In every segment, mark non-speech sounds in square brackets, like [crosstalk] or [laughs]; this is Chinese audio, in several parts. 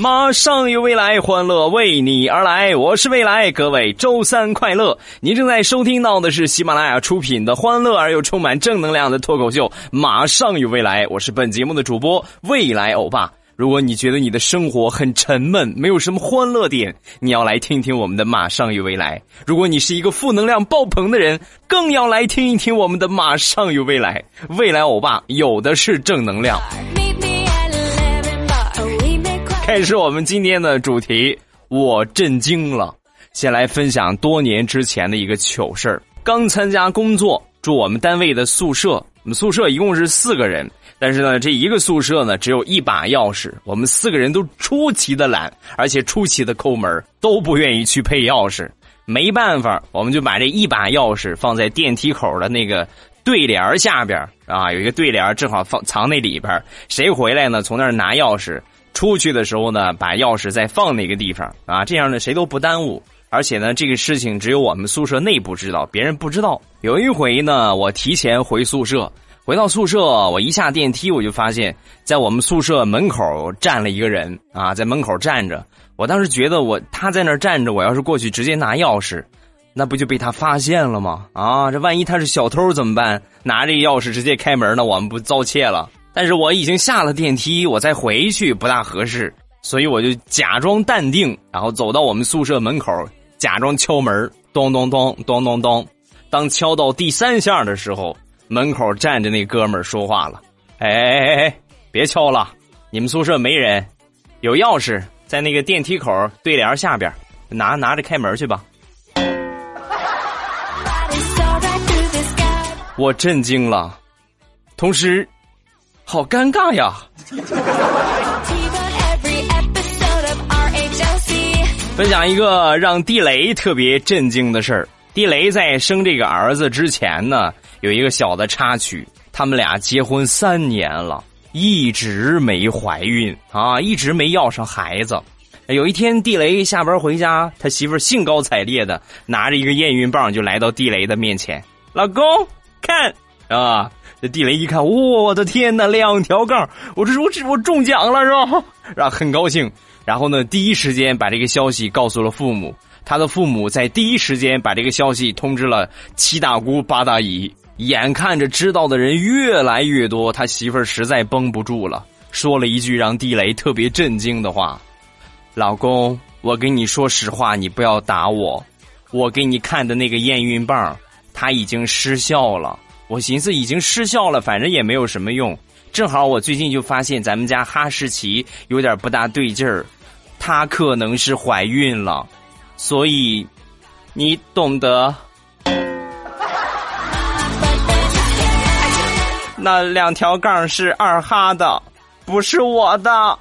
马上有未来，欢乐为你而来。我是未来，各位周三快乐！您正在收听到的是喜马拉雅出品的欢乐而又充满正能量的脱口秀《马上有未来》。我是本节目的主播未来欧巴。如果你觉得你的生活很沉闷，没有什么欢乐点，你要来听听我们的《马上有未来》。如果你是一个负能量爆棚的人，更要来听一听我们的《马上有未来》。未来欧巴有的是正能量。开始我们今天的主题，我震惊了。先来分享多年之前的一个糗事儿。刚参加工作，住我们单位的宿舍。我们宿舍一共是四个人，但是呢，这一个宿舍呢只有一把钥匙。我们四个人都出奇的懒，而且出奇的抠门，都不愿意去配钥匙。没办法，我们就把这一把钥匙放在电梯口的那个对联下边啊，有一个对联正好放藏那里边。谁回来呢？从那儿拿钥匙。出去的时候呢，把钥匙再放那个地方啊，这样呢谁都不耽误。而且呢，这个事情只有我们宿舍内部知道，别人不知道。有一回呢，我提前回宿舍，回到宿舍，我一下电梯，我就发现，在我们宿舍门口站了一个人啊，在门口站着。我当时觉得，我他在那站着，我要是过去直接拿钥匙，那不就被他发现了吗？啊，这万一他是小偷怎么办？拿这个钥匙直接开门，那我们不遭窃了？但是我已经下了电梯，我再回去不大合适，所以我就假装淡定，然后走到我们宿舍门口，假装敲门，咚咚咚咚咚咚。当敲到第三下的时候，门口站着那哥们儿说话了：“哎哎哎哎，别敲了，你们宿舍没人，有钥匙在那个电梯口对联下边，拿拿着开门去吧。[laughs] ”我震惊了，同时。好尴尬呀！分享一个让地雷特别震惊的事儿。地雷在生这个儿子之前呢，有一个小的插曲。他们俩结婚三年了，一直没怀孕啊，一直没要上孩子。有一天，地雷下班回家，他媳妇兴高采烈的拿着一个验孕棒就来到地雷的面前：“老公，看啊！”这地雷一看，我的天哪，两条杠！我这我这我中奖了是吧？然后很高兴，然后呢，第一时间把这个消息告诉了父母。他的父母在第一时间把这个消息通知了七大姑八大姨。眼看着知道的人越来越多，他媳妇儿实在绷不住了，说了一句让地雷特别震惊的话：“老公，我跟你说实话，你不要打我。我给你看的那个验孕棒，它已经失效了。”我寻思已经失效了，反正也没有什么用。正好我最近就发现咱们家哈士奇有点不大对劲儿，它可能是怀孕了，所以你懂得。那两条杠是二哈的，不是我的。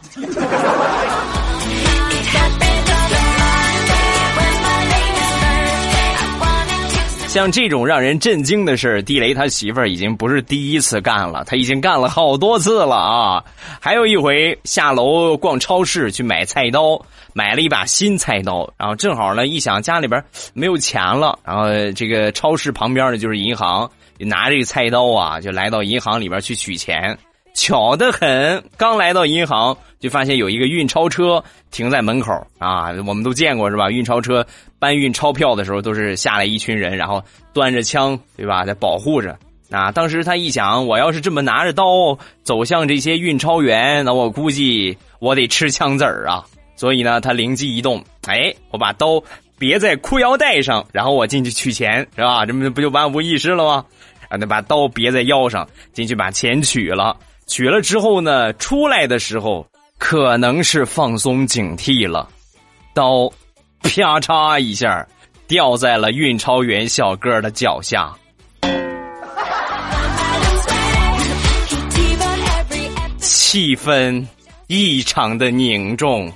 像这种让人震惊的事，地雷他媳妇儿已经不是第一次干了，他已经干了好多次了啊！还有一回下楼逛超市去买菜刀，买了一把新菜刀，然后正好呢一想家里边没有钱了，然后这个超市旁边呢就是银行，拿这个菜刀啊就来到银行里边去取钱。巧得很，刚来到银行就发现有一个运钞车停在门口啊，我们都见过是吧？运钞车搬运钞票的时候，都是下来一群人，然后端着枪，对吧，在保护着。啊，当时他一想，我要是这么拿着刀走向这些运钞员，那我估计我得吃枪子儿啊。所以呢，他灵机一动，哎，我把刀别在裤腰带上，然后我进去取钱，是吧？这不不就万无一失了吗？啊，那把刀别在腰上，进去把钱取了。取了之后呢，出来的时候可能是放松警惕了，刀啪嚓一下掉在了运钞员小哥的脚下，气氛异常的凝重。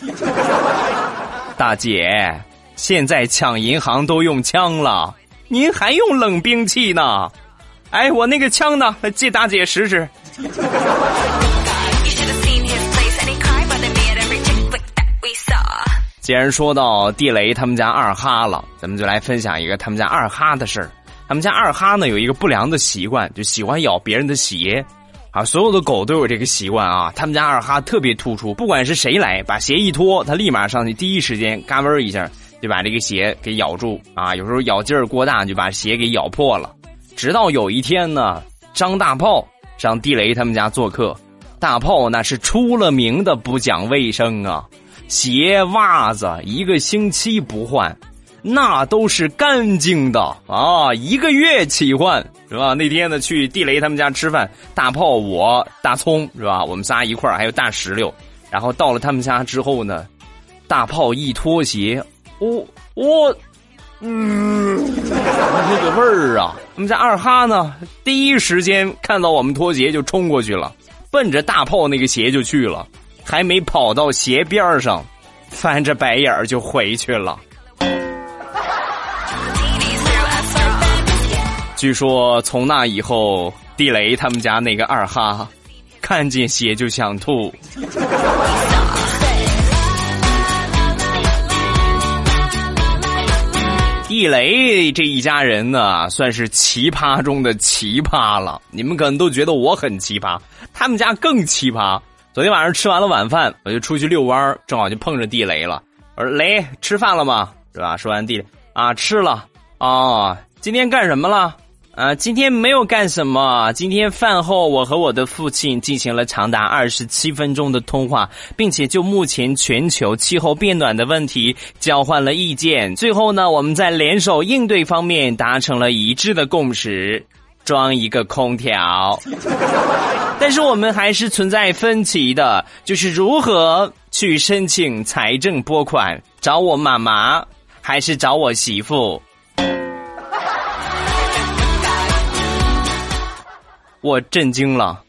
[laughs] 大姐，现在抢银行都用枪了，您还用冷兵器呢？哎，我那个枪呢？借大姐使使。[laughs] 既然说到地雷他们家二哈了，咱们就来分享一个他们家二哈的事儿。他们家二哈呢有一个不良的习惯，就喜欢咬别人的鞋。啊，所有的狗都有这个习惯啊。他们家二哈特别突出，不管是谁来，把鞋一脱，他立马上去，第一时间嘎嘣一下就把这个鞋给咬住。啊，有时候咬劲儿过大，就把鞋给咬破了。直到有一天呢，张大炮上地雷他们家做客，大炮那是出了名的不讲卫生啊，鞋袜子一个星期不换。那都是干净的啊，一个月起换是吧？那天呢，去地雷他们家吃饭，大炮我大葱是吧？我们仨一块，还有大石榴。然后到了他们家之后呢，大炮一脱鞋，我我，嗯，那个味儿啊！我们家二哈呢，第一时间看到我们脱鞋就冲过去了，奔着大炮那个鞋就去了，还没跑到鞋边上，翻着白眼儿就回去了。据说从那以后，地雷他们家那个二哈，看见鞋就想吐。地雷这一家人呢，算是奇葩中的奇葩了。你们可能都觉得我很奇葩，他们家更奇葩。昨天晚上吃完了晚饭，我就出去遛弯正好就碰着地雷了。我说：“雷，吃饭了吗？是吧？”说完地雷啊，吃了啊。今天干什么了？啊，今天没有干什么。今天饭后，我和我的父亲进行了长达二十七分钟的通话，并且就目前全球气候变暖的问题交换了意见。最后呢，我们在联手应对方面达成了一致的共识，装一个空调。[laughs] 但是我们还是存在分歧的，就是如何去申请财政拨款，找我妈妈还是找我媳妇？我震惊了，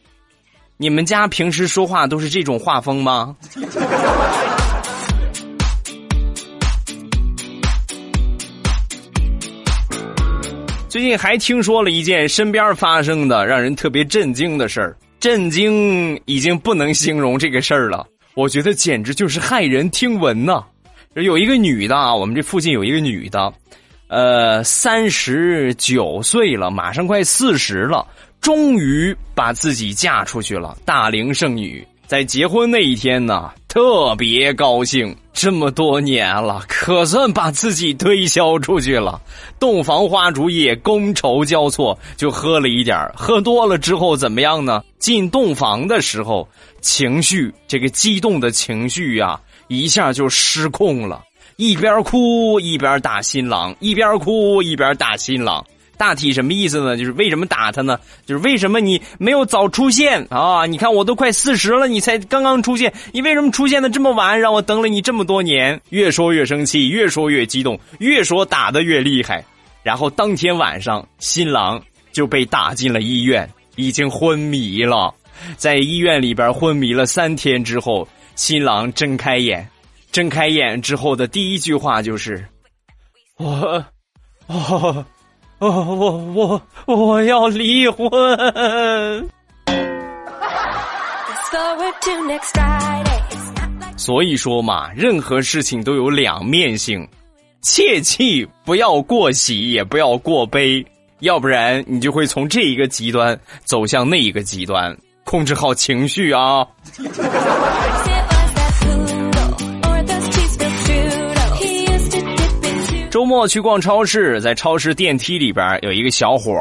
你们家平时说话都是这种画风吗？最近还听说了一件身边发生的让人特别震惊的事儿，震惊已经不能形容这个事儿了，我觉得简直就是骇人听闻呐！有一个女的啊，我们这附近有一个女的，呃，三十九岁了，马上快四十了。终于把自己嫁出去了，大龄剩女，在结婚那一天呢，特别高兴。这么多年了，可算把自己推销出去了。洞房花烛夜，觥筹交错，就喝了一点喝多了之后怎么样呢？进洞房的时候，情绪这个激动的情绪呀，一下就失控了，一边哭一边打新郎，一边哭一边打新郎。大体什么意思呢？就是为什么打他呢？就是为什么你没有早出现啊？你看我都快四十了，你才刚刚出现，你为什么出现的这么晚？让我等了你这么多年。越说越生气，越说越激动，越说打的越厉害。然后当天晚上，新郎就被打进了医院，已经昏迷了。在医院里边昏迷了三天之后，新郎睁开眼，睁开眼之后的第一句话就是：“我，哦。”哦，我我我要离婚。所以说嘛，任何事情都有两面性，切记不要过喜，也不要过悲，要不然你就会从这一个极端走向那一个极端。控制好情绪啊。周末去逛超市，在超市电梯里边有一个小伙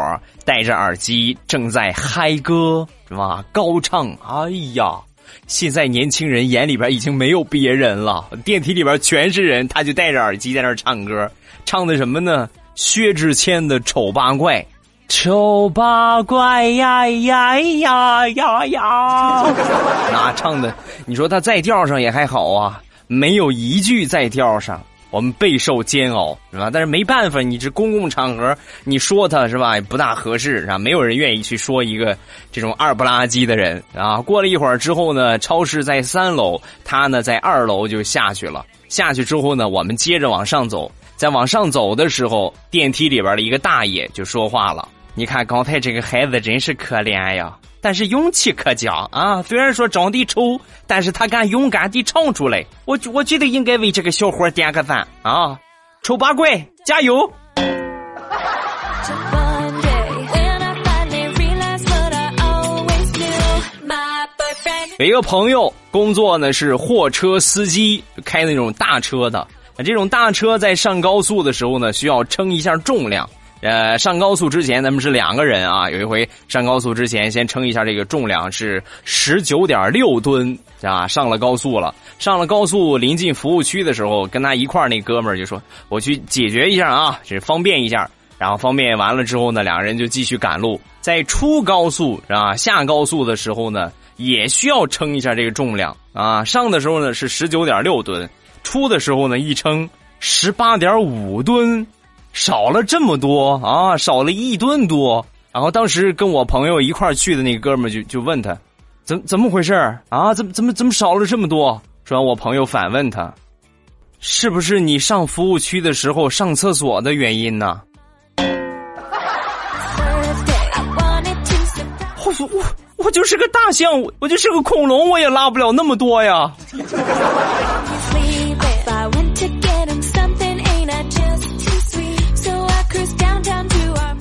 戴着耳机正在嗨歌，是吧？高唱。哎呀，现在年轻人眼里边已经没有别人了，电梯里边全是人，他就戴着耳机在那唱歌，唱的什么呢？薛之谦的《丑八怪》，丑八怪呀呀呀呀呀，[laughs] 那唱的，你说他在调上也还好啊，没有一句在调上。我们备受煎熬，是吧？但是没办法，你这公共场合，你说他是吧，不大合适，是吧？没有人愿意去说一个这种二不拉几的人啊。过了一会儿之后呢，超市在三楼，他呢在二楼就下去了。下去之后呢，我们接着往上走，在往上走的时候，电梯里边的一个大爷就说话了：“你看刚才这个孩子真是可怜呀。”但是勇气可嘉啊！虽然说长得丑，但是他敢勇敢地唱出来。我我觉得应该为这个小伙点个赞啊！丑八怪，加油！有一个朋友工作呢是货车司机，开那种大车的。这种大车在上高速的时候呢，需要称一下重量。呃，上高速之前咱们是两个人啊。有一回上高速之前，先称一下这个重量是十九点六吨啊。上了高速了，上了高速临近服务区的时候，跟他一块儿那哥们儿就说：“我去解决一下啊，这方便一下。”然后方便完了之后呢，两个人就继续赶路。在出高速啊下高速的时候呢，也需要称一下这个重量啊。上的时候呢是十九点六吨，出的时候呢一称十八点五吨。少了这么多啊，少了一吨多。然后当时跟我朋友一块去的那个哥们就就问他，怎怎么回事啊？怎么怎么怎么少了这么多？说完，我朋友反问他，是不是你上服务区的时候上厕所的原因呢？我我我就是个大象，我就是个恐龙，我也拉不了那么多呀。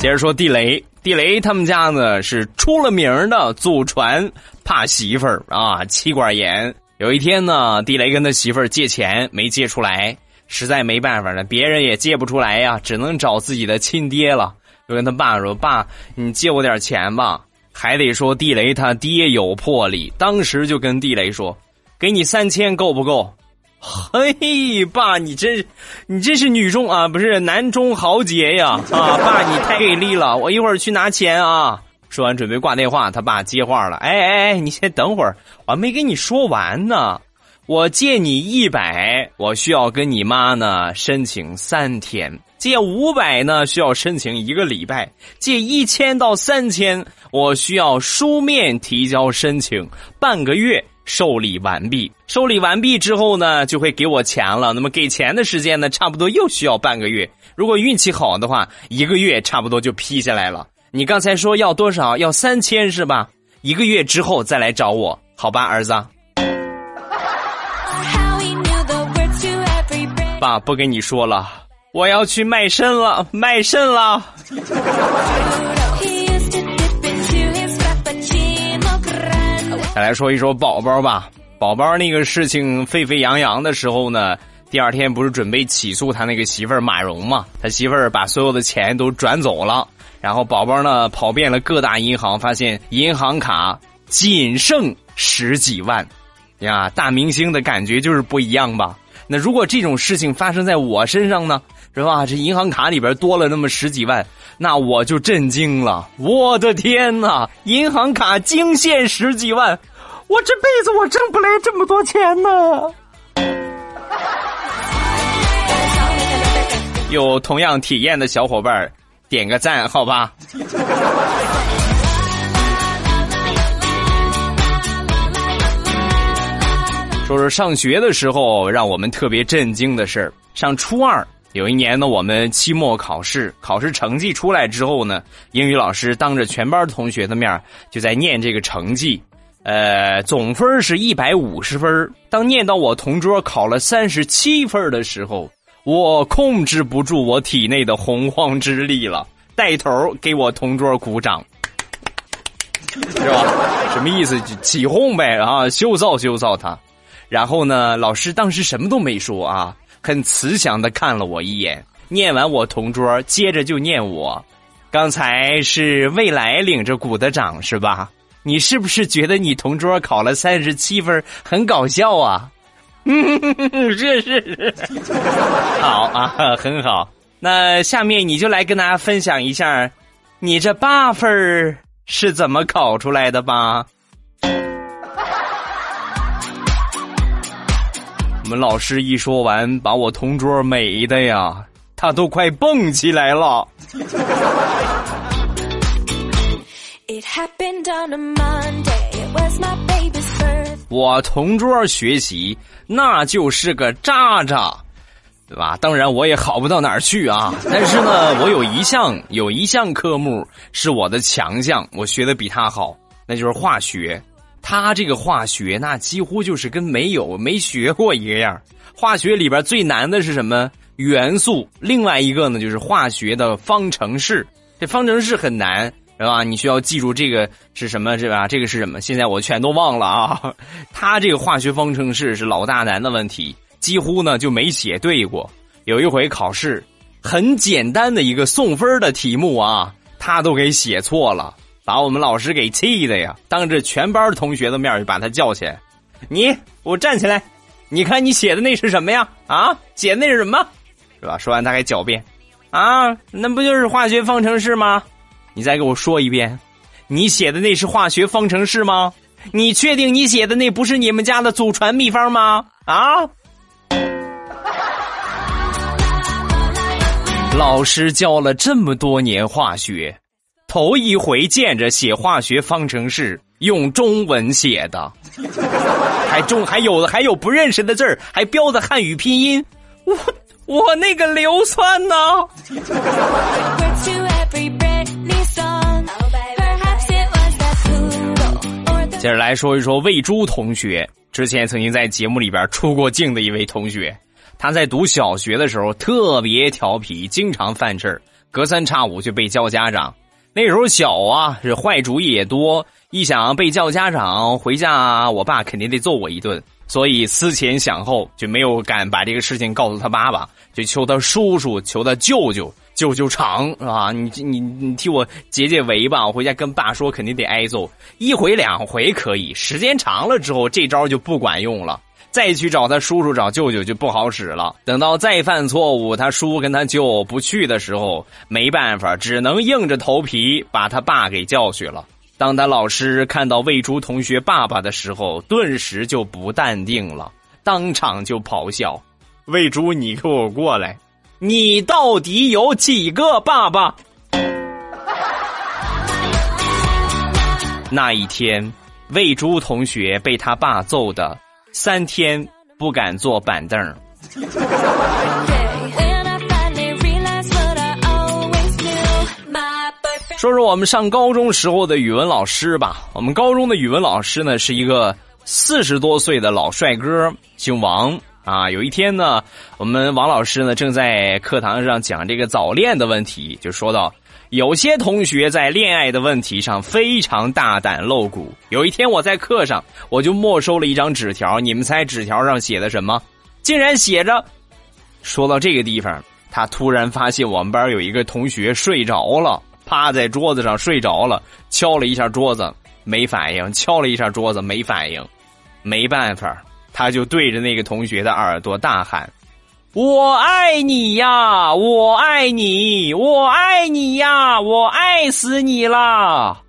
接着说地雷，地雷他们家呢是出了名的祖传怕媳妇儿啊，妻管严。有一天呢，地雷跟他媳妇儿借钱没借出来，实在没办法了，别人也借不出来呀，只能找自己的亲爹了。就跟他爸说：“爸，你借我点钱吧。”还得说地雷他爹有魄力，当时就跟地雷说：“给你三千够不够？”嘿，爸，你真是，你真是女中啊，不是男中豪杰呀！啊，爸，你太给力了！我一会儿去拿钱啊。说完准备挂电话，他爸接话了：“哎哎哎，你先等会儿，我还没跟你说完呢。我借你一百，我需要跟你妈呢申请三天；借五百呢，需要申请一个礼拜；借一千到三千，我需要书面提交申请半个月。”受理完毕，受理完毕之后呢，就会给我钱了。那么给钱的时间呢，差不多又需要半个月。如果运气好的话，一个月差不多就批下来了。你刚才说要多少？要三千是吧？一个月之后再来找我，好吧，儿子。爸，不跟你说了，我要去卖肾了，卖肾了。再来说一说宝宝吧，宝宝那个事情沸沸扬扬的时候呢，第二天不是准备起诉他那个媳妇儿马蓉嘛？他媳妇儿把所有的钱都转走了，然后宝宝呢跑遍了各大银行，发现银行卡仅剩十几万，呀，大明星的感觉就是不一样吧？那如果这种事情发生在我身上呢，是吧？这银行卡里边多了那么十几万，那我就震惊了，我的天哪！银行卡惊现十几万。我这辈子我挣不来这么多钱呢。[laughs] 有同样体验的小伙伴点个赞，好吧。[laughs] 说说上学的时候让我们特别震惊的事儿。上初二有一年呢，我们期末考试，考试成绩出来之后呢，英语老师当着全班同学的面就在念这个成绩。呃，总分是一百五十分。当念到我同桌考了三十七分的时候，我控制不住我体内的洪荒之力了，带头给我同桌鼓掌，是吧？什么意思？起哄呗啊！羞臊羞臊他。然后呢，老师当时什么都没说啊，很慈祥的看了我一眼。念完我同桌，接着就念我。刚才是未来领着鼓的掌是吧？你是不是觉得你同桌考了三十七分很搞笑啊？嗯 [laughs] 是是是，好啊，很好。那下面你就来跟大家分享一下，你这八分是怎么考出来的吧？[laughs] 我们老师一说完，把我同桌美的呀，他都快蹦起来了。我同桌学习那就是个渣渣，对吧？当然我也好不到哪儿去啊。[laughs] 但是呢，我有一项有一项科目是我的强项，我学的比他好，那就是化学。他这个化学那几乎就是跟没有没学过一个样化学里边最难的是什么元素？另外一个呢就是化学的方程式。这方程式很难，是吧？你需要记住这个是什么，是吧？这个是什么？现在我全都忘了啊。[laughs] 他这个化学方程式是老大难的问题，几乎呢就没写对过。有一回考试，很简单的一个送分的题目啊，他都给写错了。把我们老师给气的呀！当着全班同学的面就把他叫起来，你，我站起来，你看你写的那是什么呀？啊，写的那是什么？是吧？说完他还狡辩，啊，那不就是化学方程式吗？你再给我说一遍，你写的那是化学方程式吗？你确定你写的那不是你们家的祖传秘方吗？啊！[laughs] 老师教了这么多年化学。头一回见着写化学方程式用中文写的，[laughs] 还中还有的还有不认识的字儿，还标的汉语拼音，我我那个硫酸呢？[laughs] 接着来说一说魏珠同学，之前曾经在节目里边出过镜的一位同学，他在读小学的时候特别调皮，经常犯事，隔三差五就被叫家长。那时候小啊，是坏主意也多。一想被叫家长，回家我爸肯定得揍我一顿，所以思前想后就没有敢把这个事情告诉他爸爸，就求他叔叔，求他舅舅，舅舅长是吧？你你你替我解解围吧，我回家跟爸说，肯定得挨揍。一回两回可以，时间长了之后，这招就不管用了。再去找他叔叔找舅舅就不好使了。等到再犯错误，他叔跟他舅不去的时候，没办法，只能硬着头皮把他爸给叫去了。当他老师看到魏珠同学爸爸的时候，顿时就不淡定了，当场就咆哮：“魏珠，你给我过来！你到底有几个爸爸？” [laughs] 那一天，魏珠同学被他爸揍的。三天不敢坐板凳说说我们上高中时候的语文老师吧。我们高中的语文老师呢，是一个四十多岁的老帅哥，姓王啊。有一天呢，我们王老师呢正在课堂上讲这个早恋的问题，就说到。有些同学在恋爱的问题上非常大胆露骨。有一天我在课上，我就没收了一张纸条。你们猜纸条上写的什么？竟然写着：说到这个地方，他突然发现我们班有一个同学睡着了，趴在桌子上睡着了，敲了一下桌子没反应，敲了一下桌子没反应，没办法，他就对着那个同学的耳朵大喊。我爱你呀，我爱你，我爱你呀，我爱死你了！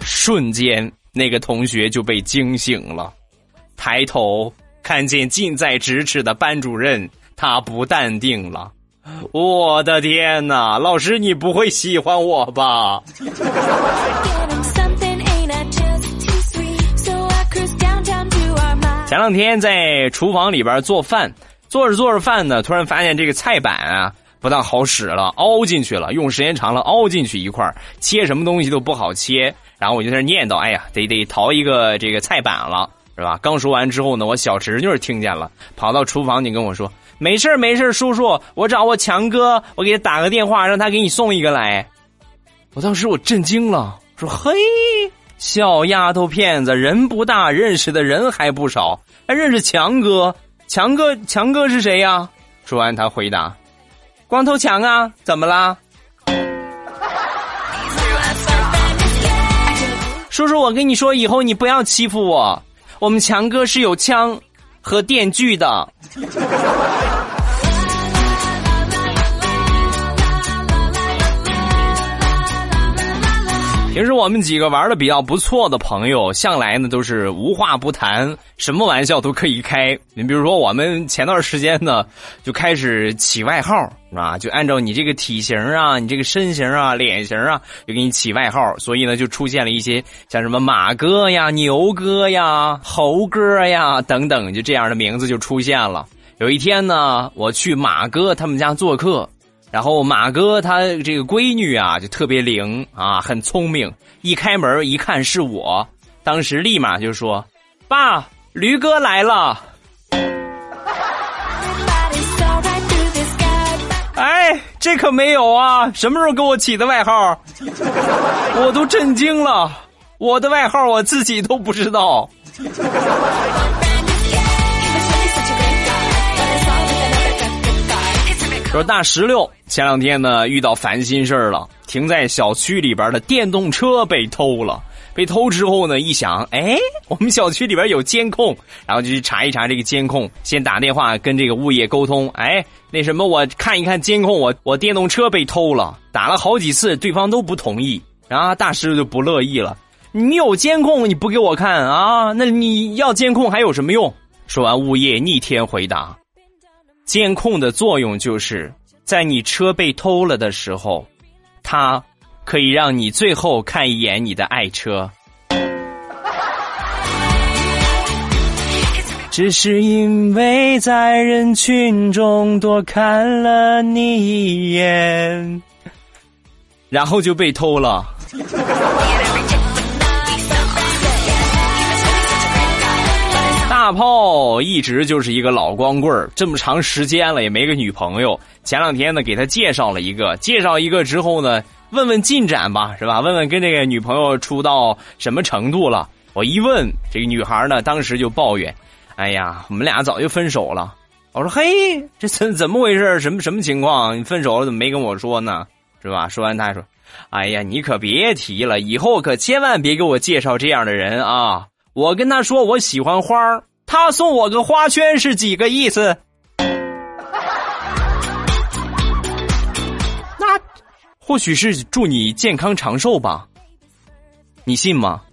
瞬间，那个同学就被惊醒了，抬头看见近在咫尺的班主任，他不淡定了。我的天哪，老师，你不会喜欢我吧？[laughs] 前两天在厨房里边做饭，做着做着饭呢，突然发现这个菜板啊不大好使了，凹进去了，用时间长了凹进去一块切什么东西都不好切。然后我就在那念叨：“哎呀，得得淘一个这个菜板了，是吧？”刚说完之后呢，我小侄女听见了，跑到厨房，你跟我说：“没事没事叔叔，我找我强哥，我给他打个电话，让他给你送一个来。”我当时我震惊了，说：“嘿。”小丫头片子，人不大，认识的人还不少，还认识强哥。强哥，强哥是谁呀？说完，他回答：“光头强啊，怎么啦？”叔叔，我跟你说，以后你不要欺负我。我们强哥是有枪和电锯的。平时我们几个玩的比较不错的朋友，向来呢都是无话不谈，什么玩笑都可以开。你比如说，我们前段时间呢就开始起外号，啊，就按照你这个体型啊、你这个身形啊、脸型啊，就给你起外号。所以呢，就出现了一些像什么马哥呀、牛哥呀、猴哥呀等等，就这样的名字就出现了。有一天呢，我去马哥他们家做客。然后马哥他这个闺女啊，就特别灵啊，很聪明。一开门一看是我，当时立马就说：“爸，驴哥来了。”哎，这可没有啊！什么时候给我起的外号？我都震惊了，我的外号我自己都不知道。说大石榴前两天呢遇到烦心事儿了，停在小区里边的电动车被偷了。被偷之后呢，一想，哎，我们小区里边有监控，然后就去查一查这个监控，先打电话跟这个物业沟通。哎，那什么，我看一看监控，我我电动车被偷了，打了好几次，对方都不同意。然后大师就不乐意了，你有监控你不给我看啊？那你要监控还有什么用？说完，物业逆天回答。监控的作用就是在你车被偷了的时候，他可以让你最后看一眼你的爱车。[laughs] 只是因为在人群中多看了你一眼，然后就被偷了。[laughs] 大炮一直就是一个老光棍这么长时间了也没个女朋友。前两天呢，给他介绍了一个，介绍一个之后呢，问问进展吧，是吧？问问跟这个女朋友处到什么程度了。我一问，这个女孩呢，当时就抱怨：“哎呀，我们俩早就分手了。”我说：“嘿，这怎怎么回事？什么什么情况？你分手了怎么没跟我说呢？是吧？”说完，他还说：“哎呀，你可别提了，以后可千万别给我介绍这样的人啊！我跟他说我喜欢花儿。”他送我个花圈是几个意思？[laughs] 那或许是祝你健康长寿吧？你信吗？[laughs]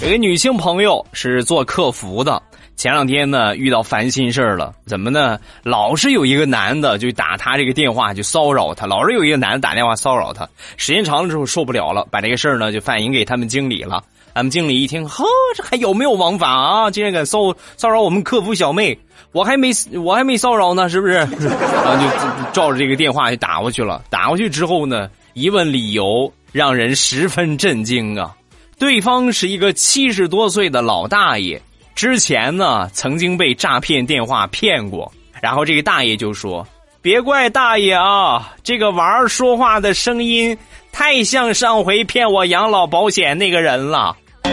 有个女性朋友是做客服的。前两天呢，遇到烦心事儿了，怎么呢？老是有一个男的就打他这个电话，就骚扰他。老是有一个男的打电话骚扰他，时间长了之后受不了了，把这个事儿呢就反映给他们经理了。他们经理一听，呵，这还有没有王法啊？竟然敢骚骚扰我们客服小妹，我还没我还没骚扰呢，是不是？[laughs] 然后就照着这个电话就打过去了。打过去之后呢，一问理由，让人十分震惊啊！对方是一个七十多岁的老大爷。之前呢，曾经被诈骗电话骗过，然后这个大爷就说：“别怪大爷啊，这个娃儿说话的声音太像上回骗我养老保险那个人了。[laughs] ”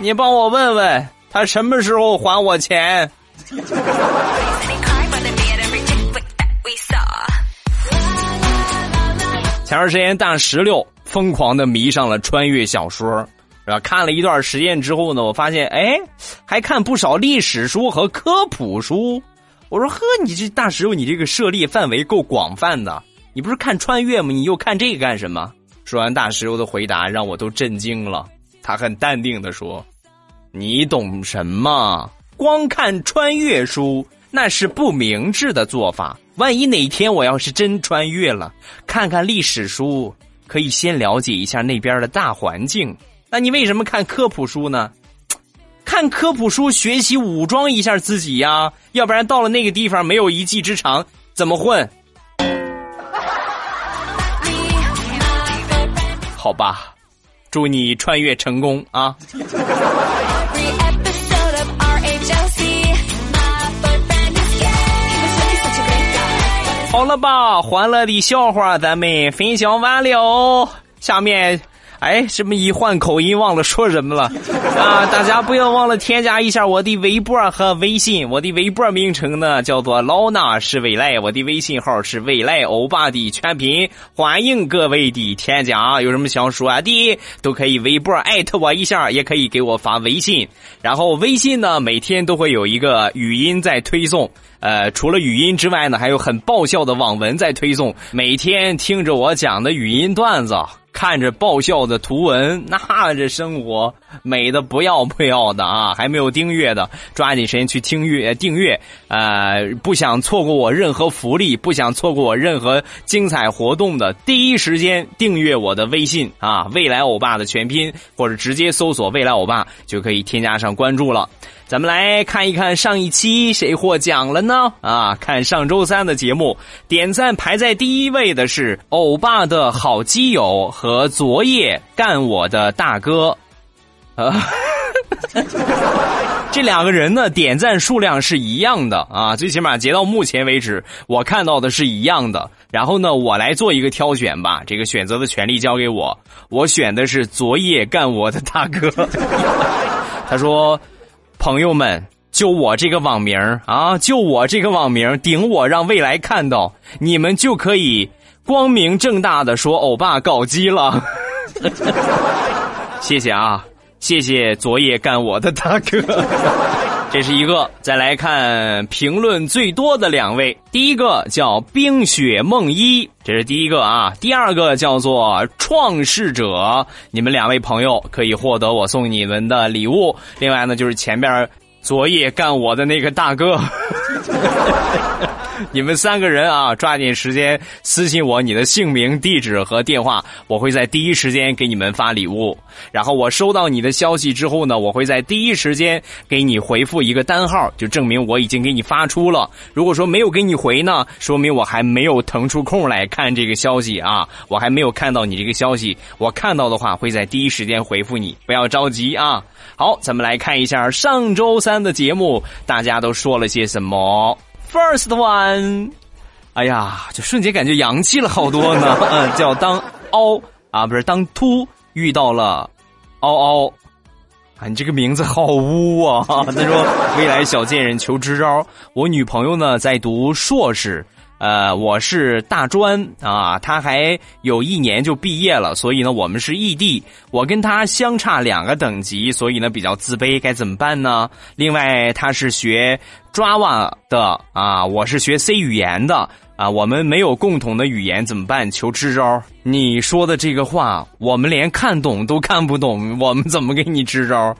你帮我问问他什么时候还我钱？[laughs] 前段时间大石榴。疯狂的迷上了穿越小说，是吧？看了一段时间之后呢，我发现，哎，还看不少历史书和科普书。我说，呵，你这大石榴，你这个涉猎范围够广泛的。你不是看穿越吗？你又看这个干什么？说完，大石榴的回答让我都震惊了。他很淡定的说：“你懂什么？光看穿越书那是不明智的做法。万一哪天我要是真穿越了，看看历史书。”可以先了解一下那边的大环境。那你为什么看科普书呢？看科普书学习武装一下自己呀，要不然到了那个地方没有一技之长怎么混？好吧，祝你穿越成功啊！吧，欢乐的笑话咱们分享完了哦，下面哎，什么一换口音忘了说什么了 [laughs] 啊？大家不要忘了添加一下我的微博和微信。我的微博名称呢叫做老衲是未来，我的微信号是未来欧巴的全拼。欢迎各位的添加，有什么想说的都可以微博艾特我一下，也可以给我发微信。然后微信呢每天都会有一个语音在推送。呃，除了语音之外呢，还有很爆笑的网文在推送。每天听着我讲的语音段子，看着爆笑的图文，那这生活美的不要不要的啊！还没有订阅的，抓紧时间去听阅订阅。呃，不想错过我任何福利，不想错过我任何精彩活动的，第一时间订阅我的微信啊，未来欧巴的全拼，或者直接搜索未来欧巴就可以添加上关注了。咱们来看一看上一期谁获奖了呢？啊，看上周三的节目，点赞排在第一位的是欧巴的好基友和昨夜干我的大哥，啊，[laughs] 这两个人呢点赞数量是一样的啊，最起码截到目前为止我看到的是一样的。然后呢，我来做一个挑选吧，这个选择的权利交给我，我选的是昨夜干我的大哥。[laughs] 他说。朋友们，就我这个网名啊，就我这个网名顶我让未来看到，你们就可以光明正大的说欧巴搞基了。[laughs] 谢谢啊，谢谢昨夜干我的大哥。[laughs] 这是一个，再来看评论最多的两位，第一个叫冰雪梦一，这是第一个啊，第二个叫做创世者，你们两位朋友可以获得我送你们的礼物。另外呢，就是前边昨夜干我的那个大哥。[laughs] [laughs] 你们三个人啊，抓紧时间私信我你的姓名、地址和电话，我会在第一时间给你们发礼物。然后我收到你的消息之后呢，我会在第一时间给你回复一个单号，就证明我已经给你发出了。如果说没有给你回呢，说明我还没有腾出空来看这个消息啊，我还没有看到你这个消息。我看到的话，会在第一时间回复你，不要着急啊。好，咱们来看一下上周三的节目，大家都说了些什么。First one，哎呀，就瞬间感觉洋气了好多呢。[laughs] 嗯，叫当凹啊，不是当凸遇到了凹凹啊，你这个名字好污啊！[laughs] 他说未来小贱人求支招，我女朋友呢在读硕士。呃，我是大专啊，他还有一年就毕业了，所以呢，我们是异地，我跟他相差两个等级，所以呢比较自卑，该怎么办呢？另外，他是学 Java 的啊，我是学 C 语言的啊，我们没有共同的语言，怎么办？求支招！你说的这个话，我们连看懂都看不懂，我们怎么给你支招？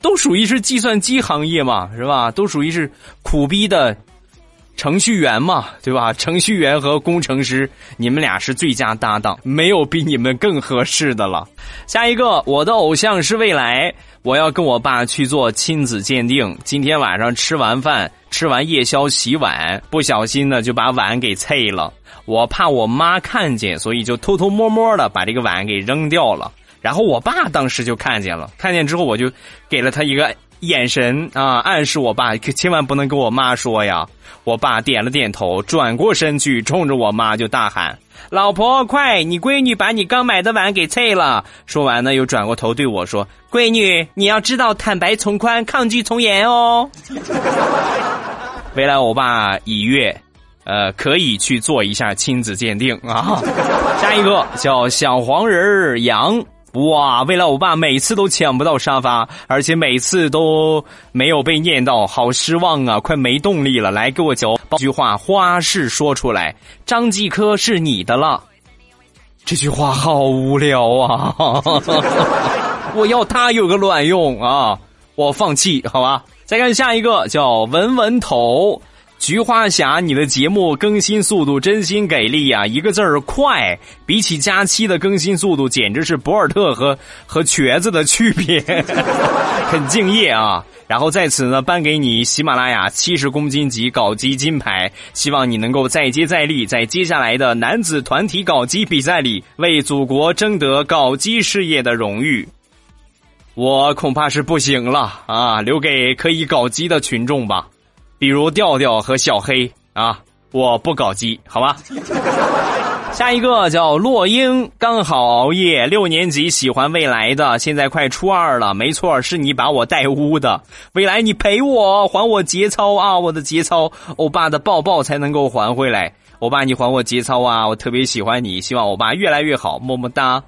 都属于是计算机行业嘛，是吧？都属于是苦逼的。程序员嘛，对吧？程序员和工程师，你们俩是最佳搭档，没有比你们更合适的了。下一个，我的偶像是未来，我要跟我爸去做亲子鉴定。今天晚上吃完饭，吃完夜宵洗碗，不小心呢就把碗给碎了。我怕我妈看见，所以就偷偷摸摸的把这个碗给扔掉了。然后我爸当时就看见了，看见之后我就给了他一个。[laughs] 眼神啊，暗示我爸可千万不能跟我妈说呀。我爸点了点头，转过身去，冲着我妈就大喊：“老婆，快，你闺女把你刚买的碗给碎了。”说完呢，又转过头对我说：“闺女，你要知道坦白从宽，抗拒从严哦。”未来我爸已阅，呃，可以去做一下亲子鉴定啊。下一个叫小黄人杨。哇！未来我爸每次都抢不到沙发，而且每次都没有被念到，好失望啊！快没动力了，来给我教句话，花式说出来。张继科是你的了，这句话好无聊啊！[laughs] 我要他有个卵用啊！我放弃，好吧。再看下一个，叫文文头。菊花侠，你的节目更新速度真心给力呀！一个字儿快，比起佳期的更新速度，简直是博尔特和 [laughs] 和瘸子的区别。[laughs] 很敬业啊！然后在此呢，颁给你喜马拉雅七十公斤级搞基金牌，希望你能够再接再厉，在接下来的男子团体搞基比赛里，为祖国争得搞基事业的荣誉。我恐怕是不行了啊！留给可以搞基的群众吧。比如调调和小黑啊，我不搞基，好吧。[laughs] 下一个叫落英，刚好熬夜，六年级，喜欢未来的，现在快初二了，没错，是你把我带污的。未来，你陪我，还我节操啊！我的节操，欧巴的抱抱才能够还回来。欧巴，你还我节操啊！我特别喜欢你，希望欧巴越来越好，么么哒。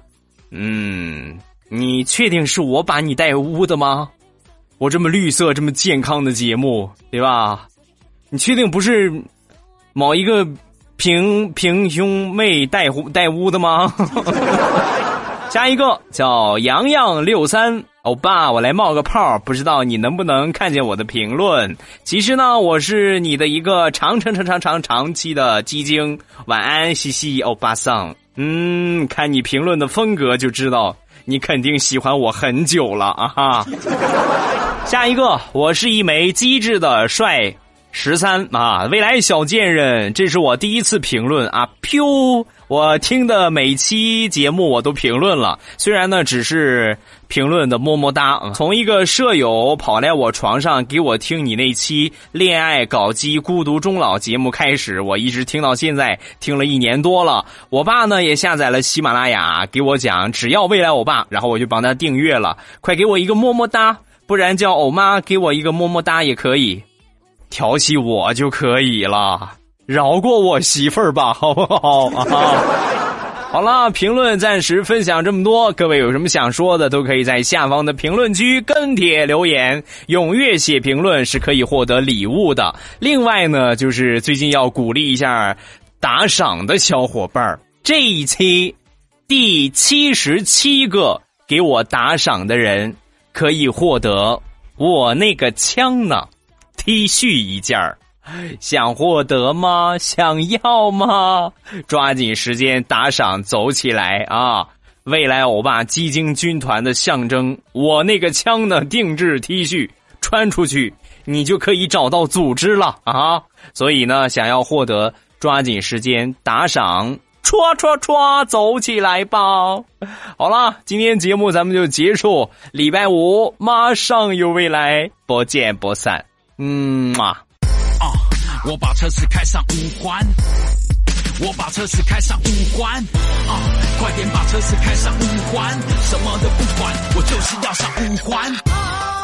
嗯，你确定是我把你带污的吗？我这么绿色、这么健康的节目，对吧？你确定不是某一个？平平兄妹带带污的吗？[laughs] 下一个叫洋洋六三欧巴，我来冒个泡，不知道你能不能看见我的评论？其实呢，我是你的一个长长长长长长期的基精。晚安，嘻嘻欧巴桑。嗯，看你评论的风格就知道你肯定喜欢我很久了啊哈。[laughs] 下一个，我是一枚机智的帅。十三啊，未来小贱人，这是我第一次评论啊！噗，我听的每期节目我都评论了，虽然呢只是评论的么么哒。从一个舍友跑来我床上给我听你那期恋爱搞基孤独终老节目开始，我一直听到现在，听了一年多了。我爸呢也下载了喜马拉雅，给我讲只要未来欧巴，然后我就帮他订阅了。快给我一个么么哒，不然叫欧妈给我一个么么哒也可以。调戏我就可以了，饶过我媳妇儿吧，好不好啊？[laughs] 好了，评论暂时分享这么多，各位有什么想说的，都可以在下方的评论区跟帖留言，踊跃写评论是可以获得礼物的。另外呢，就是最近要鼓励一下打赏的小伙伴儿，这一期第七十七个给我打赏的人可以获得我那个枪呢。T 恤一件儿，[laughs] 想获得吗？[laughs] 想要吗？抓紧时间打赏走起来啊！未来欧巴基金军团的象征，我那个枪的定制 T 恤穿出去，你就可以找到组织了啊！所以呢，想要获得，抓紧时间打赏，唰唰唰，走起来吧！好了，今天节目咱们就结束，礼拜五马上有未来，不见不散。嗯嘛，啊！我把车子开上五环，我把车子开上五环，啊！快点把车子开上五环，什么都不管，我就是要上五环。啊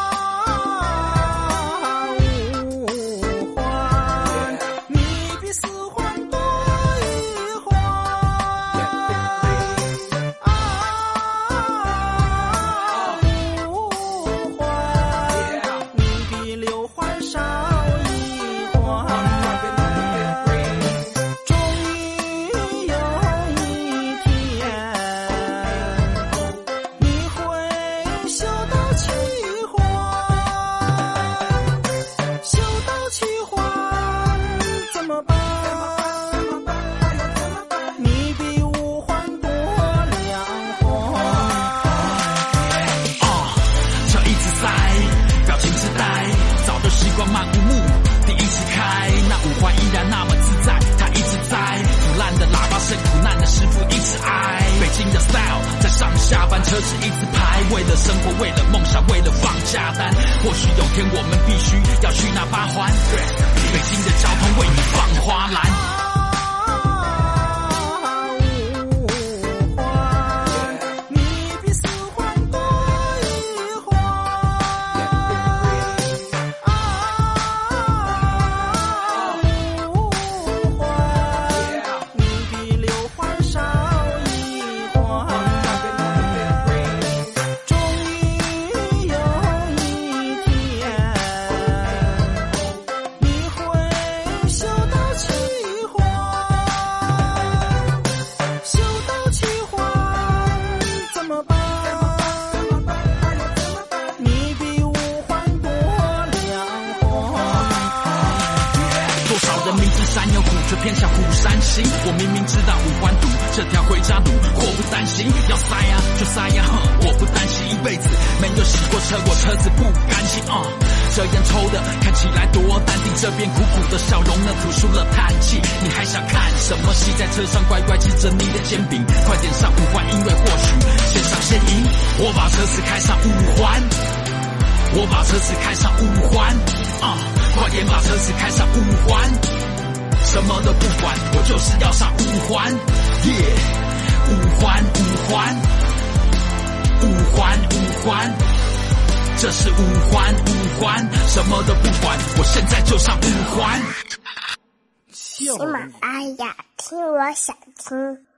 下班车是一字排为了生活为了梦想为了放假单或许有天我们必须要去那八环。北京的交通为你放花篮。却偏下虎山行，我明明知道五环堵，这条回家路，我不担心，要塞呀就塞呀，哼，我不担心一辈子没有洗过车，我车子不甘心啊。这烟抽的看起来多淡定，这边苦苦的笑容，那苦出了叹气。你还想看什么戏？在车上乖乖吃着你的煎饼，快点上五环，因为或许先上先赢。我把车子开上五环，我把车子开上五环，啊，快点把车子开上五环。什么都不管，我就是要上五环，耶，五环五环，五环五环，这是五环五环，什么都不管，我现在就上五环。喜马拉雅，听我想听。